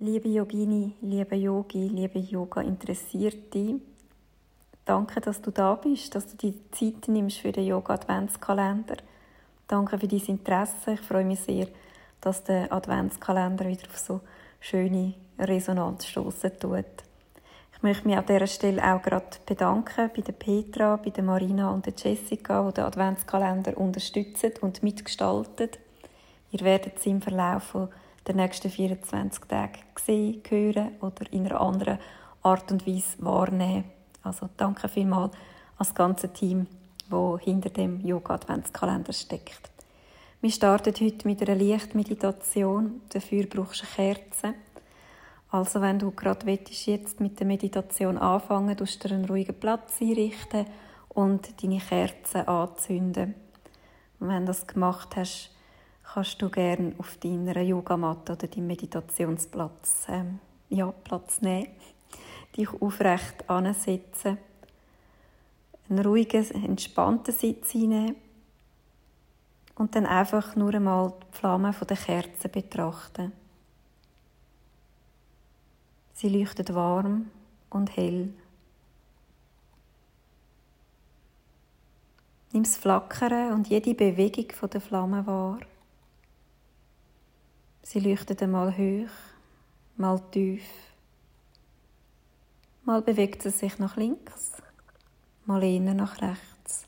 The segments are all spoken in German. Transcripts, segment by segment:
Liebe Yogini, liebe Yogi, liebe Yoga-Interessierte, danke, dass du da bist, dass du die Zeit nimmst für den Yoga-Adventskalender. Danke für dein Interesse. Ich freue mich sehr, dass der Adventskalender wieder auf so schöne Resonanz stoßen tut. Ich möchte mich an dieser Stelle auch gerade bedanken bei der Petra, bei der Marina und der Jessica, die den Adventskalender unterstützen und mitgestalten. Ihr werdet sie im Verlauf der nächsten 24 Tage sehen, hören oder in einer anderen Art und Weise wahrnehmen. Also danke vielmals an das ganze Team, das hinter dem Yoga-Adventskalender steckt. Wir starten heute mit einer Lichtmeditation. Dafür brauchst du eine Kerze. Also wenn du gerade willst, jetzt mit der Meditation anfangen, tust du dir einen ruhigen Platz einrichten und deine Kerze anzünden. Und wenn du das gemacht hast, kannst du gerne auf deiner Yogamatte oder deinem Meditationsplatz ähm, ja, Platz nehmen, dich aufrecht ansetzen, einen ruhigen, entspannten Sitz einnehmen und dann einfach nur einmal die Flamme der Kerze betrachten. Sie leuchtet warm und hell. Nimm das Flackern und jede Bewegung der Flamme wahr. Sie leuchtet einmal hoch, mal tief. Mal bewegt sie sich nach links, mal eher nach rechts.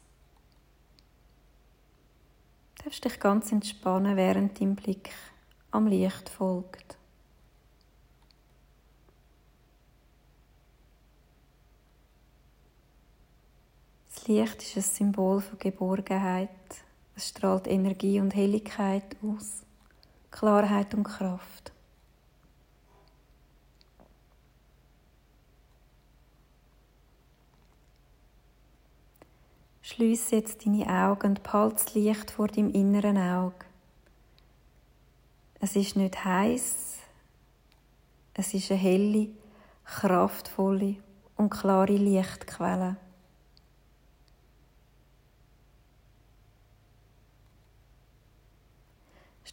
Du darfst dich ganz entspannen, während dein Blick am Licht folgt. Das Licht ist ein Symbol von Geborgenheit. Es strahlt Energie und Helligkeit aus, Klarheit und Kraft. Schließe jetzt deine Augen und behalte das Licht vor deinem inneren Auge. Es ist nicht heiß, es ist eine helle, kraftvolle und klare Lichtquelle.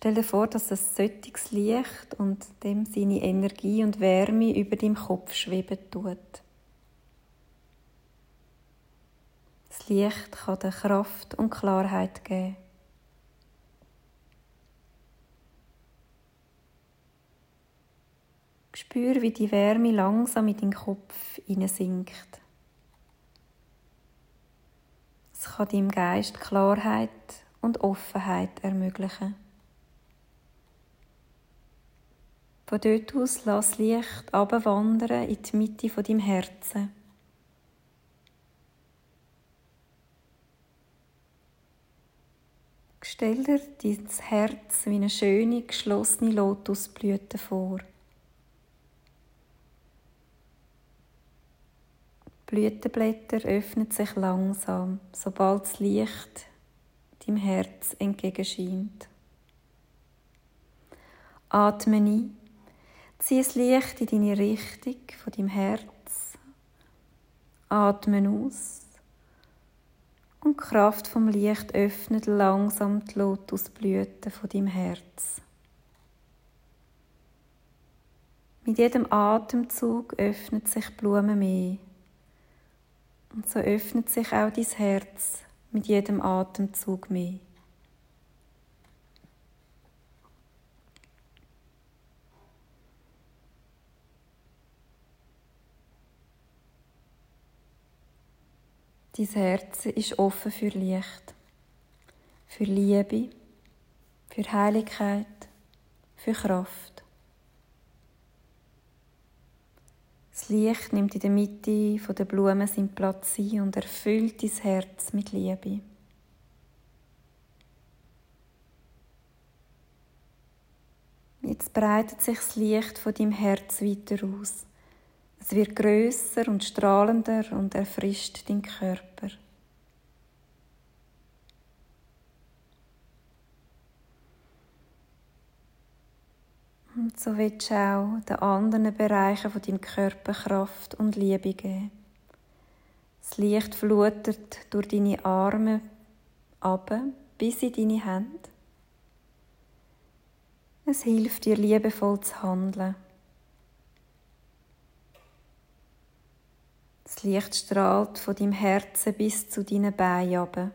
Stell dir vor, dass ein solches Licht und dem seine Energie und Wärme über deinem Kopf schweben tut. Das Licht kann dir Kraft und Klarheit geben. Spür, wie die Wärme langsam in deinen Kopf sinkt. Es kann deinem Geist Klarheit und Offenheit ermöglichen. Von dort aus lass Licht abwandern in die Mitte von deinem Herzen. Stell dir dein Herz wie eine schöne, geschlossene Lotusblüte vor. Die Blütenblätter öffnen sich langsam, sobald das Licht deinem Herz entgegenscheint. Atme ein, zieh das Licht in deine Richtung von deinem Herz. Atme aus und die Kraft vom Licht öffnet langsam die Lotusblüte von deinem Herz. Mit jedem Atemzug öffnet sich Blume mehr. Und so öffnet sich auch dein Herz mit jedem Atemzug mehr. Dein Herz ist offen für Licht, für Liebe, für Heiligkeit, für Kraft. Das Licht nimmt in der Mitte der Blumen seinen Platz ein und erfüllt dein Herz mit Liebe. Jetzt breitet sich das Licht von deinem Herz weiter aus. Es wird größer und strahlender und erfrischt den Körper. Und so willst du auch den anderen Bereichen von deinem Körper Kraft und Liebe geben. Das Licht flutet durch deine Arme ab bis in deine Hände. Es hilft dir liebevoll zu handeln Das Licht strahlt von deinem Herzen bis zu deinen Beinen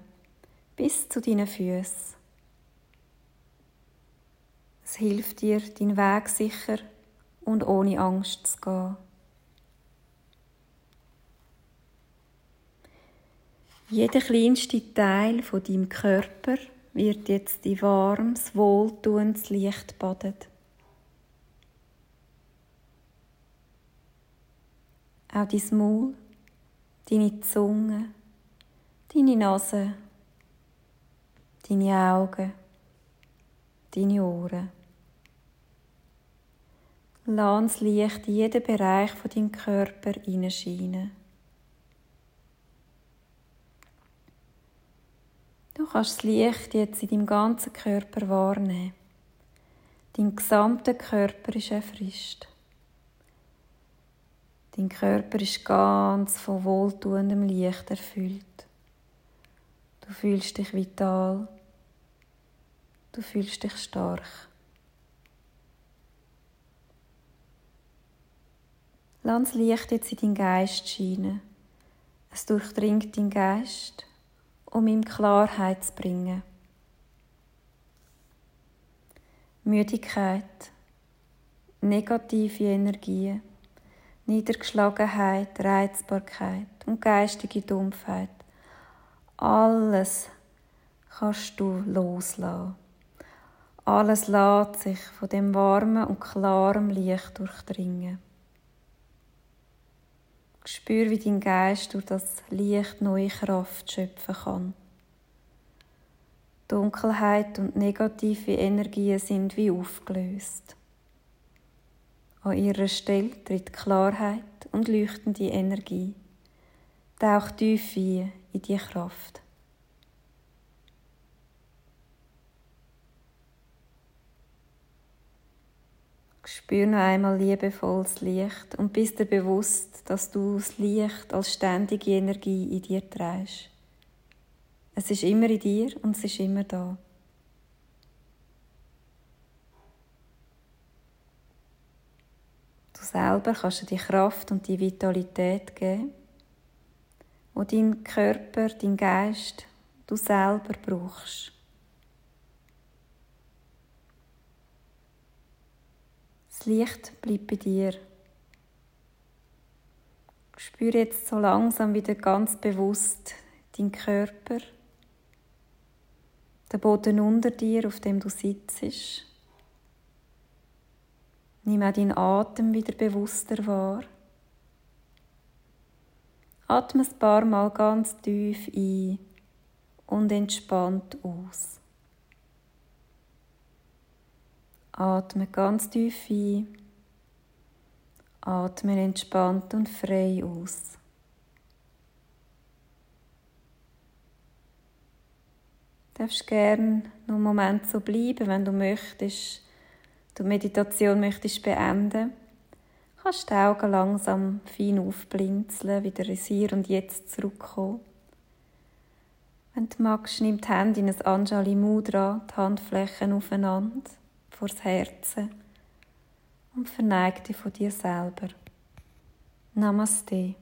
bis zu deinen Füßen. Es hilft dir, deinen Weg sicher und ohne Angst zu gehen. Jeder kleinste Teil von deinem Körper wird jetzt in warmes, wohltuendes Licht badet. Auch dein Maul, deine Zunge, deine Nase, deine Augen, deine Ohren. Lass das Licht in jeden Bereich von deinem Körper hineinscheinen. Du kannst das Licht jetzt in deinem ganzen Körper wahrnehmen. Dein gesamter Körper ist erfrischt. Dein Körper ist ganz von wohltuendem Licht erfüllt. Du fühlst dich vital. Du fühlst dich stark. Lass Licht jetzt in deinen Geist scheinen. Es durchdringt deinen Geist, um ihm Klarheit zu bringen. Müdigkeit, negative Energien, Niedergeschlagenheit, Reizbarkeit und geistige Dumpfheit. Alles kannst du loslassen. Alles lässt sich von dem warmen und klaren Licht durchdringen. Spür, wie dein Geist durch das Licht neue Kraft schöpfen kann. Dunkelheit und negative Energien sind wie aufgelöst. An ihrer Stelle tritt Klarheit und leuchtende Energie. Tauch tief ein in die Kraft. Spür noch einmal liebevolles Licht und bist dir bewusst, dass du das Licht als ständige Energie in dir trägst. Es ist immer in dir und es ist immer da. Selber kannst dir die Kraft und die Vitalität geben, wo dein Körper, dein Geist, du selber brauchst. Das Licht bleibt bei dir. Spür jetzt so langsam wieder ganz bewusst deinen Körper, den Boden unter dir, auf dem du sitzt. Nimm auch deinen Atem wieder bewusster wahr. Atme ein paar Mal ganz tief ein und entspannt aus. Atme ganz tief ein. Atme entspannt und frei aus. Du darfst gerne noch einen Moment so bleiben, wenn du möchtest, du Meditation möchtest beenden. Kannst die Augen langsam fein aufblinzeln, wieder ins Hier und Jetzt zurückkommen. Wenn du magst, nimm die Hände in ein Anjali Mudra, die Handflächen aufeinander vors Herzen und verneig dich von dir selber. Namaste.